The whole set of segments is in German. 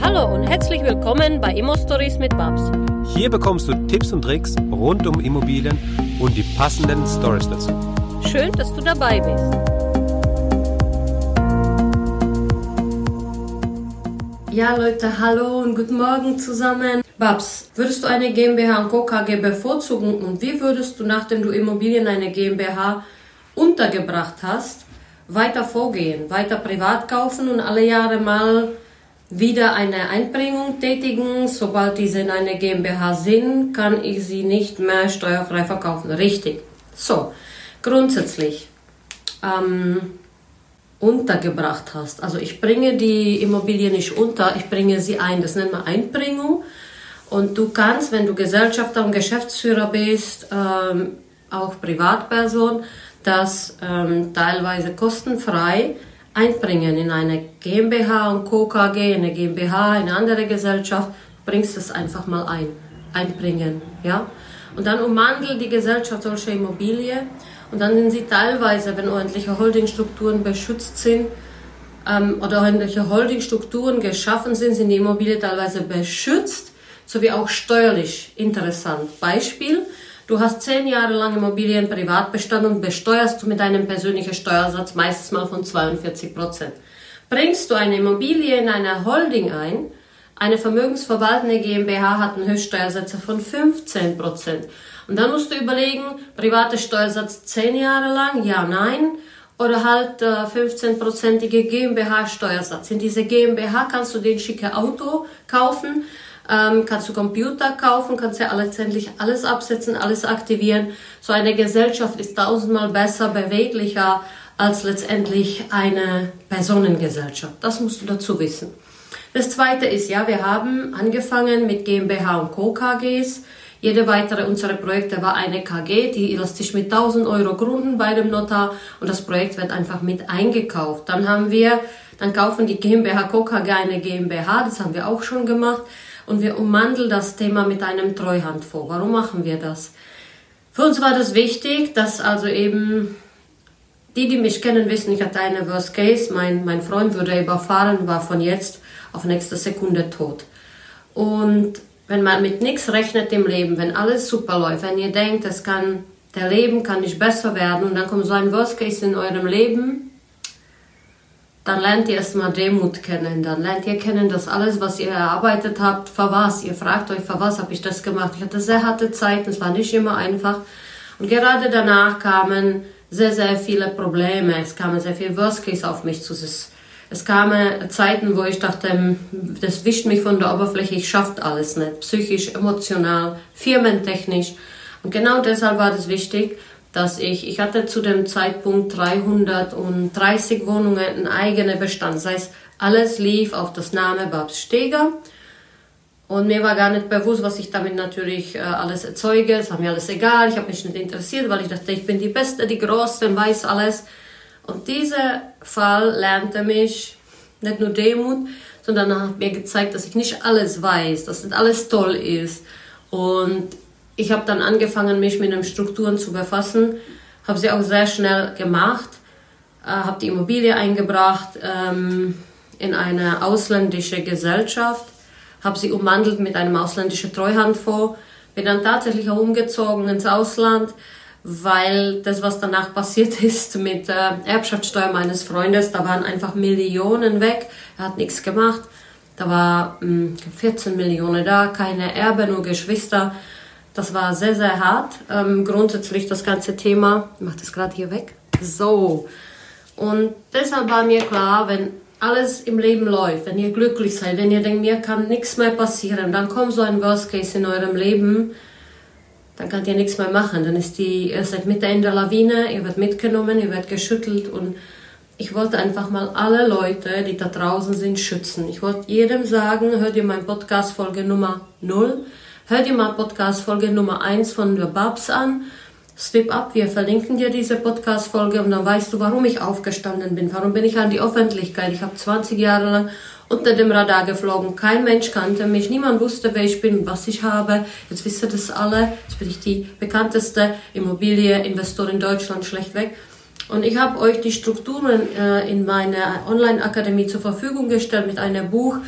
Hallo und herzlich willkommen bei Immo Stories mit Babs. Hier bekommst du Tipps und Tricks rund um Immobilien und die passenden Stories dazu. Schön, dass du dabei bist. Ja, Leute, hallo und guten Morgen zusammen. Babs, würdest du eine GmbH und Co. KG bevorzugen und wie würdest du, nachdem du Immobilien eine GmbH untergebracht hast, weiter vorgehen, weiter privat kaufen und alle Jahre mal wieder eine Einbringung tätigen. Sobald diese in eine GmbH sind, kann ich sie nicht mehr steuerfrei verkaufen. Richtig. So, grundsätzlich ähm, untergebracht hast. Also ich bringe die Immobilie nicht unter, ich bringe sie ein. Das nennt man Einbringung. Und du kannst, wenn du Gesellschafter und Geschäftsführer bist, ähm, auch Privatperson, das ähm, teilweise kostenfrei einbringen in eine GmbH und Co. KG, eine GmbH, eine andere Gesellschaft, bringst es einfach mal ein, einbringen, ja. Und dann umwandelt die Gesellschaft solche Immobilie und dann sind sie teilweise, wenn ordentliche Holdingstrukturen beschützt sind ähm, oder ordentliche Holdingstrukturen geschaffen sind, sind die Immobilien teilweise beschützt, sowie auch steuerlich interessant. Beispiel, Du hast zehn Jahre lang Immobilien Privatbestand und besteuerst du mit einem persönlichen Steuersatz meistens mal von 42 Prozent. Bringst du eine Immobilie in eine Holding ein, eine vermögensverwaltende GmbH hat einen Höchststeuersatz von 15 Prozent. Und dann musst du überlegen, private Steuersatz zehn Jahre lang, ja, nein, oder halt äh, 15-prozentige GmbH-Steuersatz. In diese GmbH kannst du den schicke Auto kaufen, ähm, kannst du Computer kaufen, kannst ja letztendlich alles absetzen, alles aktivieren. So eine Gesellschaft ist tausendmal besser, beweglicher als letztendlich eine Personengesellschaft. Das musst du dazu wissen. Das zweite ist, ja, wir haben angefangen mit GmbH und Co. KGs. Jede weitere unserer Projekte war eine KG, die lässt sich mit 1000 Euro gründen bei dem Notar und das Projekt wird einfach mit eingekauft. Dann haben wir, dann kaufen die GmbH Co. KG eine GmbH, das haben wir auch schon gemacht und wir ummanteln das Thema mit einem Treuhandfonds. Warum machen wir das? Für uns war das wichtig, dass also eben die, die mich kennen, wissen, ich hatte eine Worst Case. Mein, mein Freund wurde überfahren, war von jetzt auf nächste Sekunde tot. Und wenn man mit nichts rechnet im Leben, wenn alles super läuft, wenn ihr denkt, es kann, der Leben kann nicht besser werden und dann kommt so ein Worst Case in eurem Leben, dann lernt ihr erstmal Demut kennen. Dann lernt ihr kennen, dass alles, was ihr erarbeitet habt, für was. Ihr fragt euch, für was habe ich das gemacht. Ich hatte sehr harte Zeiten, es war nicht immer einfach. Und gerade danach kamen sehr, sehr viele Probleme. Es kamen sehr viele Worst Case auf mich zu. Es, es kamen Zeiten, wo ich dachte, hm, das wischt mich von der Oberfläche, ich schafft alles nicht. Psychisch, emotional, firmentechnisch. Und genau deshalb war das wichtig, dass ich, ich hatte zu dem Zeitpunkt 330 Wohnungen, ein eigener Bestand. Das heißt, alles lief auf das Name Babs Steger. Und mir war gar nicht bewusst, was ich damit natürlich äh, alles erzeuge. Es war mir alles egal. Ich habe mich nicht interessiert, weil ich dachte, ich bin die Beste, die Größte, weiß alles. Und dieser Fall lernte mich nicht nur Demut, sondern hat mir gezeigt, dass ich nicht alles weiß, dass nicht alles toll ist. Und ich habe dann angefangen, mich mit den Strukturen zu befassen, habe sie auch sehr schnell gemacht, äh, habe die Immobilie eingebracht ähm, in eine ausländische Gesellschaft, habe sie umwandelt mit einem ausländischen Treuhandfonds, bin dann tatsächlich auch umgezogen ins Ausland, weil das, was danach passiert ist mit der Erbschaftssteuer meines Freundes, da waren einfach Millionen weg, er hat nichts gemacht, da war mh, hm, 14 Millionen da, keine Erbe, nur Geschwister. Das war sehr, sehr hart. Ähm, grundsätzlich das ganze Thema, ich mache das gerade hier weg. So. Und deshalb war mir klar, wenn alles im Leben läuft, wenn ihr glücklich seid, wenn ihr denkt, mir kann nichts mehr passieren, dann kommt so ein Worst Case in eurem Leben, dann könnt ihr nichts mehr machen. Dann ist die, ihr seid mitten in der Lawine, ihr werdet mitgenommen, ihr werdet geschüttelt und ich wollte einfach mal alle Leute, die da draußen sind, schützen. Ich wollte jedem sagen, hört ihr mein Podcast Folge Nummer 0 Hör dir mal Podcast Folge Nummer 1 von der Babs an. Swip up, wir verlinken dir diese Podcast-Folge und dann weißt du, warum ich aufgestanden bin. Warum bin ich an die Öffentlichkeit? Ich habe 20 Jahre lang unter dem Radar geflogen. Kein Mensch kannte mich. Niemand wusste, wer ich bin was ich habe. Jetzt wisst ihr das alle. Jetzt bin ich die bekannteste Immobilieninvestorin in Deutschland schlechtweg. Und ich habe euch die Strukturen äh, in meiner Online-Akademie zur Verfügung gestellt mit einem Buch,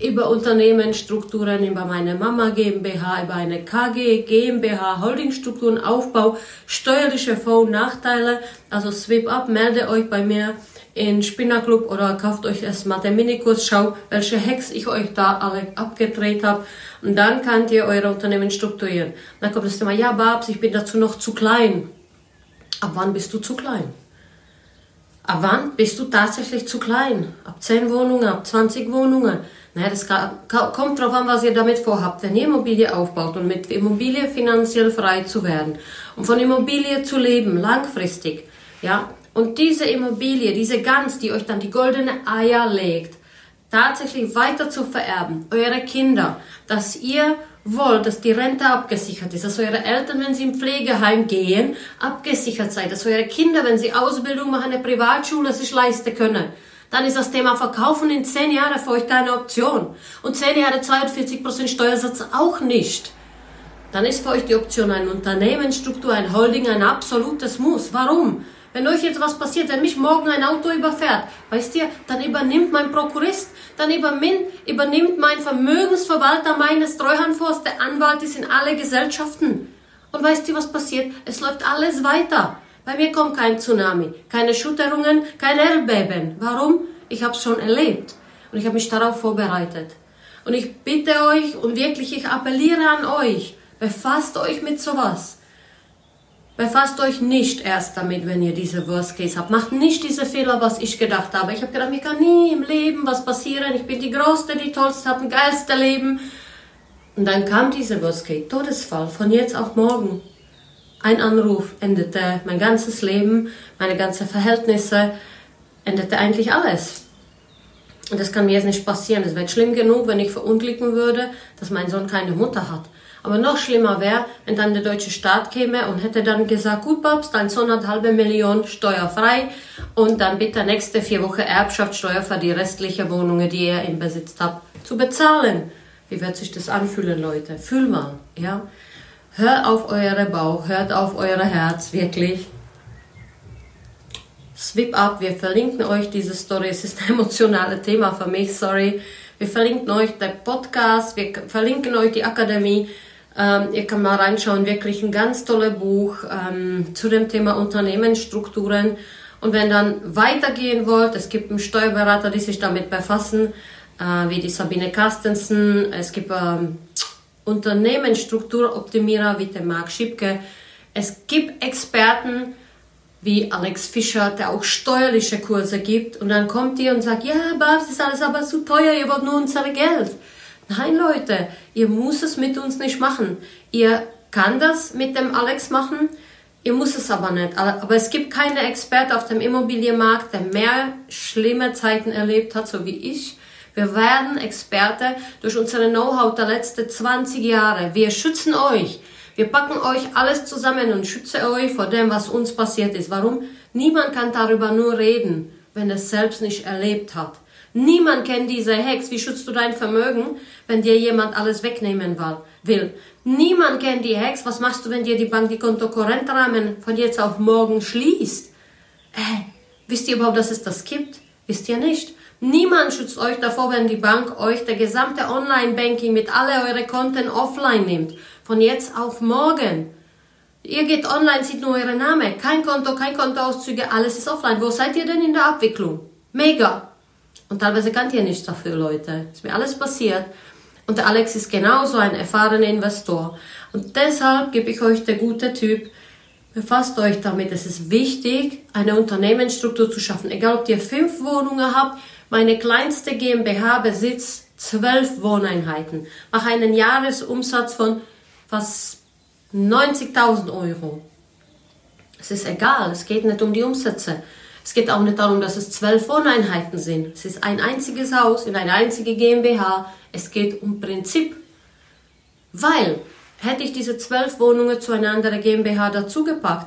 über Unternehmensstrukturen, über meine Mama GmbH, über eine KG GmbH, Holdingstrukturen, Aufbau, steuerliche Vor- und Nachteile. Also Sweep Up, melde euch bei mir in Spinnerclub oder kauft euch erstmal den Minikurs, schau, welche Hacks ich euch da alle abgedreht habe. Und dann könnt ihr eure Unternehmen strukturieren. Dann kommt das Thema, ja Babs, ich bin dazu noch zu klein. Ab wann bist du zu klein? Ab wann bist du tatsächlich zu klein? Ab 10 Wohnungen, ab 20 Wohnungen? Naja, das kommt darauf an, was ihr damit vorhabt. Wenn ihr Immobilie aufbaut und mit Immobilie finanziell frei zu werden und von Immobilie zu leben, langfristig, ja, und diese Immobilie, diese Gans, die euch dann die goldene Eier legt, tatsächlich weiter zu vererben, eure Kinder, dass ihr wollt, dass die Rente abgesichert ist, dass eure Eltern, wenn sie im Pflegeheim gehen, abgesichert seid, dass eure Kinder, wenn sie Ausbildung machen, eine Privatschule sich leisten können, dann ist das Thema Verkaufen in zehn Jahren für euch keine Option. Und zehn Jahre 42% Steuersatz auch nicht. Dann ist für euch die Option eine Unternehmensstruktur, ein Holding, ein absolutes Muss. Warum? Wenn euch jetzt was passiert, wenn mich morgen ein Auto überfährt, weißt ihr, dann übernimmt mein Prokurist, dann übernimmt mein Vermögensverwalter meines Treuhandfonds, der Anwalt ist in alle Gesellschaften. Und weißt ihr, was passiert? Es läuft alles weiter. Bei mir kommt kein Tsunami, keine Schütterungen, kein Erdbeben. Warum? Ich habe es schon erlebt und ich habe mich darauf vorbereitet. Und ich bitte euch und wirklich, ich appelliere an euch, befasst euch mit sowas. Befasst euch nicht erst damit, wenn ihr diese Worst Case habt. Macht nicht diese Fehler, was ich gedacht habe. Ich habe gedacht, mir kann nie im Leben was passieren. Ich bin die Größte, die Tollste, habe ein geilste Leben. Und dann kam diese Worst Case, Todesfall, von jetzt auf morgen. Ein Anruf endete mein ganzes Leben, meine ganzen Verhältnisse, endete eigentlich alles. Und das kann mir jetzt nicht passieren. Es wäre schlimm genug, wenn ich verunglücken würde, dass mein Sohn keine Mutter hat. Aber noch schlimmer wäre, wenn dann der deutsche Staat käme und hätte dann gesagt, gut Babs, dein Sohn hat halbe Million steuerfrei und dann bitte nächste vier Wochen Erbschaftssteuer für die restlichen Wohnungen, die ihr im Besitz habt, zu bezahlen. Wie wird sich das anfühlen, Leute? Fühl mal, ja? Hört auf eure Bauch, hört auf euer Herz, wirklich. Swip up, wir verlinken euch diese Story. Es ist ein emotionales Thema für mich, sorry. Wir verlinken euch den Podcast, wir verlinken euch die Akademie. Ähm, ihr könnt mal reinschauen, wirklich ein ganz tolles Buch ähm, zu dem Thema Unternehmensstrukturen. Und wenn dann weitergehen wollt, es gibt einen Steuerberater, die sich damit befassen, äh, wie die Sabine Carstensen. Es gibt ähm, Unternehmensstrukturoptimierer wie der Marc Schipke. Es gibt Experten wie Alex Fischer, der auch steuerliche Kurse gibt. Und dann kommt ihr und sagt, ja, Babs, ist alles aber zu teuer, ihr wollt nur unser Geld. Nein, Leute, ihr müsst es mit uns nicht machen. Ihr kann das mit dem Alex machen, ihr muss es aber nicht. Aber es gibt keine Experte auf dem Immobilienmarkt, der mehr schlimme Zeiten erlebt hat, so wie ich. Wir werden Experte durch unsere Know-how der letzten 20 Jahre. Wir schützen euch. Wir packen euch alles zusammen und schützen euch vor dem, was uns passiert ist. Warum? Niemand kann darüber nur reden, wenn er es selbst nicht erlebt hat. Niemand kennt diese Hex. Wie schützt du dein Vermögen, wenn dir jemand alles wegnehmen will? Niemand kennt die Hex. Was machst du, wenn dir die Bank die Kontokorrentrahmen von jetzt auf morgen schließt? Äh, wisst ihr überhaupt, dass es das gibt? Wisst ihr nicht? Niemand schützt euch davor, wenn die Bank euch der gesamte Online-Banking mit alle eure Konten offline nimmt. Von jetzt auf morgen. Ihr geht online, sieht nur eure Name. Kein Konto, kein Kontoauszüge, alles ist offline. Wo seid ihr denn in der Abwicklung? Mega. Und teilweise kennt ihr nichts dafür, Leute. Ist mir alles passiert. Und der Alex ist genauso ein erfahrener Investor. Und deshalb gebe ich euch der gute Typ, befasst euch damit. Es ist wichtig, eine Unternehmensstruktur zu schaffen. Egal, ob ihr fünf Wohnungen habt, meine kleinste GmbH besitzt zwölf Wohneinheiten. Mache einen Jahresumsatz von fast 90.000 Euro. Es ist egal, es geht nicht um die Umsätze. Es geht auch nicht darum, dass es zwölf Wohneinheiten sind. Es ist ein einziges Haus in eine einzige GmbH. Es geht um Prinzip. Weil, hätte ich diese zwölf Wohnungen zu einer anderen GmbH dazugepackt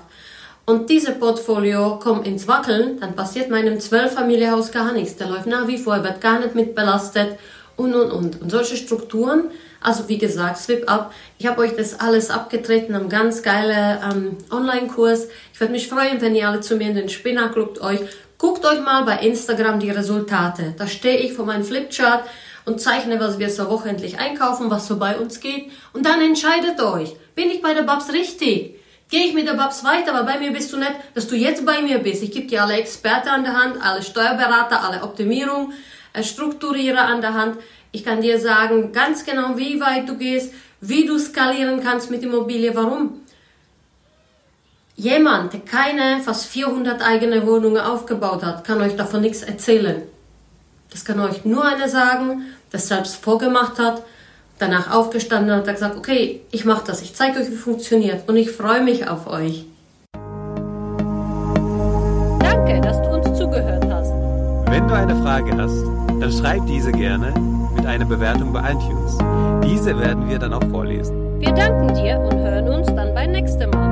und diese Portfolio kommt ins Wackeln, dann passiert meinem Zwölffamilienhaus gar nichts. Der läuft nach wie vor, wird gar nicht mit belastet und und und. Und solche Strukturen also wie gesagt, Swip Up. Ich habe euch das alles abgetreten, einen ganz geilen ähm, Online-Kurs. Ich würde mich freuen, wenn ihr alle zu mir in den Spinner Club euch Guckt euch mal bei Instagram die Resultate. Da stehe ich vor meinem Flipchart und zeichne, was wir so wochentlich einkaufen, was so bei uns geht. Und dann entscheidet euch, bin ich bei der Babs richtig? Gehe ich mit der Babs weiter, aber bei mir bist du nicht, dass du jetzt bei mir bist. Ich gebe dir alle Experten an der Hand, alle Steuerberater, alle Optimierung, äh, Strukturierer an der Hand. Ich kann dir sagen ganz genau, wie weit du gehst, wie du skalieren kannst mit Immobilie. Warum? Jemand, der keine fast 400 eigene Wohnungen aufgebaut hat, kann euch davon nichts erzählen. Das kann euch nur einer sagen, der selbst vorgemacht hat, danach aufgestanden hat und gesagt, okay, ich mache das, ich zeige euch, wie funktioniert und ich freue mich auf euch. Danke, dass du uns zugehört hast. Wenn du eine Frage hast, dann schreib diese gerne mit einer Bewertung bei iTunes. Diese werden wir dann auch vorlesen. Wir danken dir und hören uns dann beim nächsten Mal.